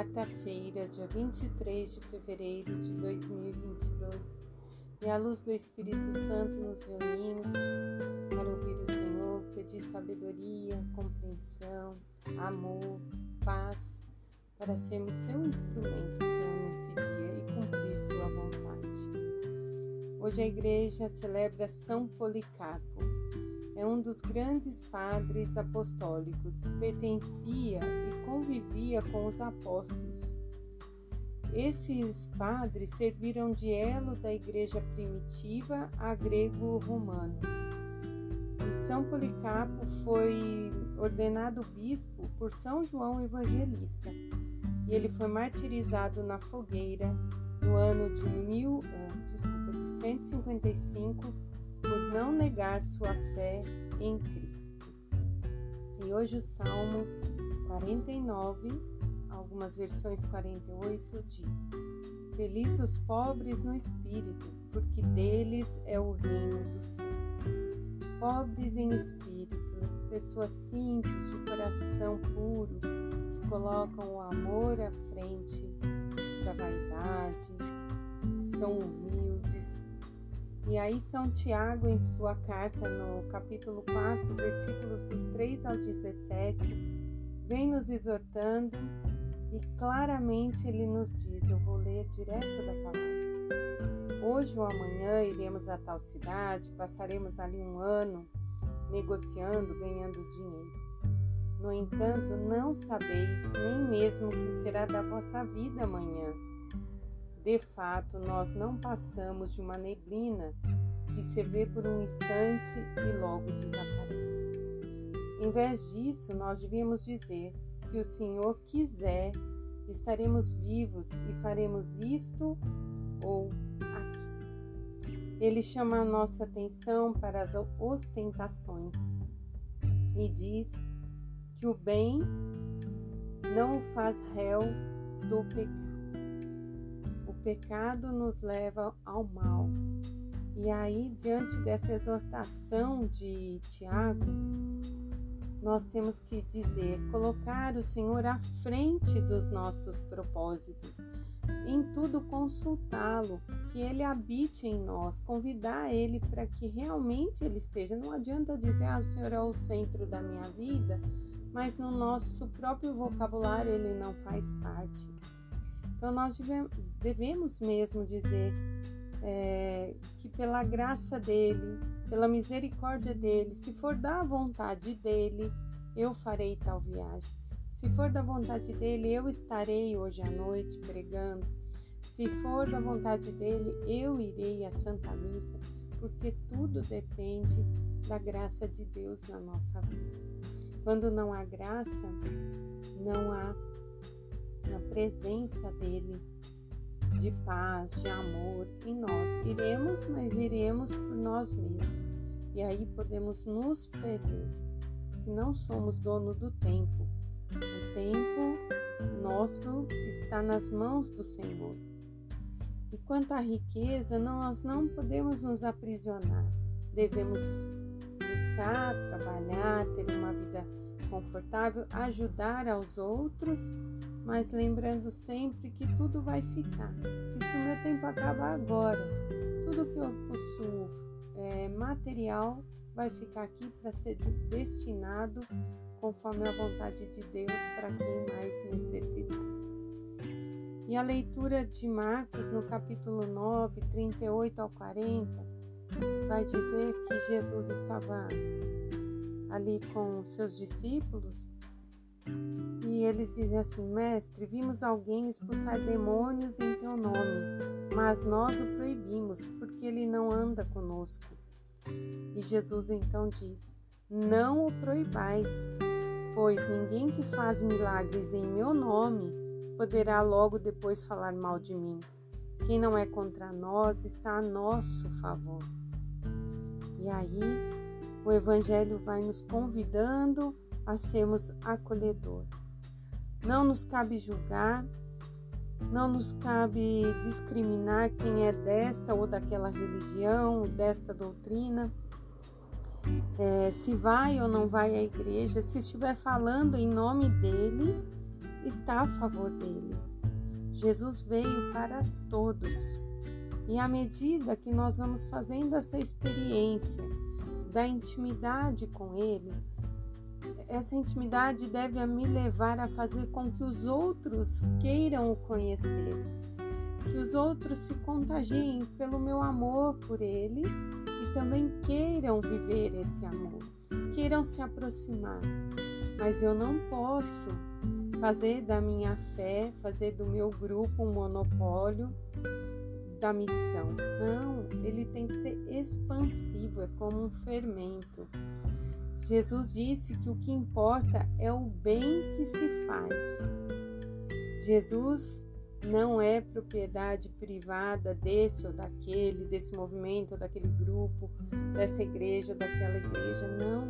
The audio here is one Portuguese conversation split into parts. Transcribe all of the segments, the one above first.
quinta-feira, dia 23 de fevereiro de 2022. E à luz do Espírito Santo nos reunimos para ouvir o Senhor, pedir sabedoria, compreensão, amor, paz, para sermos seu instrumento, Senhor, nesse dia e cumprir sua vontade. Hoje a igreja celebra São Policarpo é um dos grandes padres apostólicos, pertencia e convivia com os apóstolos. Esses padres serviram de elo da igreja primitiva a grego-romano. E São Policarpo foi ordenado bispo por São João Evangelista. E ele foi martirizado na fogueira no ano de, mil, uh, desculpa, de 155 por não negar sua fé em Cristo. E hoje o Salmo 49, algumas versões 48, diz: Felizes os pobres no espírito, porque deles é o reino dos céus. Pobres em espírito, pessoas simples, de coração puro, que colocam o amor à frente da vaidade, são humildes, e aí São Tiago, em sua carta no capítulo 4, versículos do 3 ao 17, vem nos exortando e claramente ele nos diz, eu vou ler direto da palavra. Hoje ou amanhã iremos a tal cidade, passaremos ali um ano negociando, ganhando dinheiro. No entanto, não sabeis nem mesmo o que será da vossa vida amanhã de fato, nós não passamos de uma neblina que se vê por um instante e logo desaparece. Em vez disso, nós devíamos dizer: se o Senhor quiser, estaremos vivos e faremos isto ou aquilo. Ele chama a nossa atenção para as ostentações e diz que o bem não faz réu do pecado pecado nos leva ao mal. E aí, diante dessa exortação de Tiago, nós temos que dizer, colocar o Senhor à frente dos nossos propósitos, em tudo consultá-lo, que ele habite em nós, convidar ele para que realmente ele esteja. Não adianta dizer, ah, o Senhor é o centro da minha vida, mas no nosso próprio vocabulário ele não faz parte. Então, nós devemos mesmo dizer é, que, pela graça dele, pela misericórdia dele, se for da vontade dele, eu farei tal viagem. Se for da vontade dele, eu estarei hoje à noite pregando. Se for da vontade dele, eu irei à Santa Missa, porque tudo depende da graça de Deus na nossa vida. Quando não há graça, não há presença dele de paz, de amor em nós. Iremos, mas iremos por nós mesmos. E aí podemos nos perder, que não somos dono do tempo. O tempo nosso está nas mãos do Senhor. E quanto à riqueza, nós não podemos nos aprisionar. Devemos buscar, trabalhar, ter uma vida confortável, ajudar aos outros, mas lembrando sempre que tudo vai ficar. Que se o meu tempo acaba agora, tudo que eu possuo é, material vai ficar aqui para ser destinado conforme a vontade de Deus para quem mais necessitar. E a leitura de Marcos no capítulo 9, 38 ao 40, vai dizer que Jesus estava ali com seus discípulos e eles dizem assim: Mestre, vimos alguém expulsar demônios em teu nome, mas nós o proibimos, porque ele não anda conosco. E Jesus então diz: Não o proibais, pois ninguém que faz milagres em meu nome poderá logo depois falar mal de mim. Quem não é contra nós está a nosso favor. E aí o Evangelho vai nos convidando a sermos acolhedor. Não nos cabe julgar, não nos cabe discriminar quem é desta ou daquela religião, desta doutrina, é, se vai ou não vai à igreja, se estiver falando em nome dele, está a favor dele. Jesus veio para todos. E à medida que nós vamos fazendo essa experiência da intimidade com Ele, essa intimidade deve me levar a fazer com que os outros queiram o conhecer, que os outros se contagiem pelo meu amor por Ele e também queiram viver esse amor, queiram se aproximar. Mas eu não posso fazer da minha fé, fazer do meu grupo um monopólio da missão. Não, ele tem que ser expansivo, é como um fermento. Jesus disse que o que importa é o bem que se faz. Jesus não é propriedade privada desse ou daquele, desse movimento ou daquele grupo, dessa igreja ou daquela igreja. Não.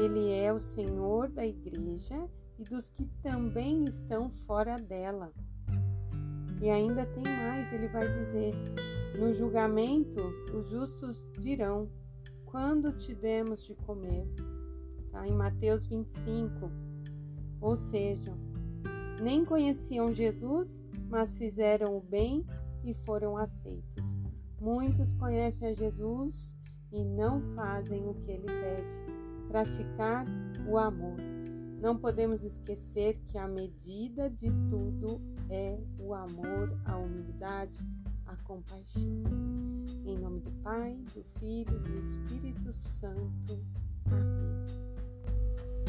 Ele é o Senhor da igreja e dos que também estão fora dela. E ainda tem mais, ele vai dizer: no julgamento, os justos dirão: quando te demos de comer? Em Mateus 25. Ou seja, nem conheciam Jesus, mas fizeram o bem e foram aceitos. Muitos conhecem a Jesus e não fazem o que ele pede, praticar o amor. Não podemos esquecer que a medida de tudo é o amor, a humildade, a compaixão. Em nome do Pai, do Filho e do Espírito Santo. Amém.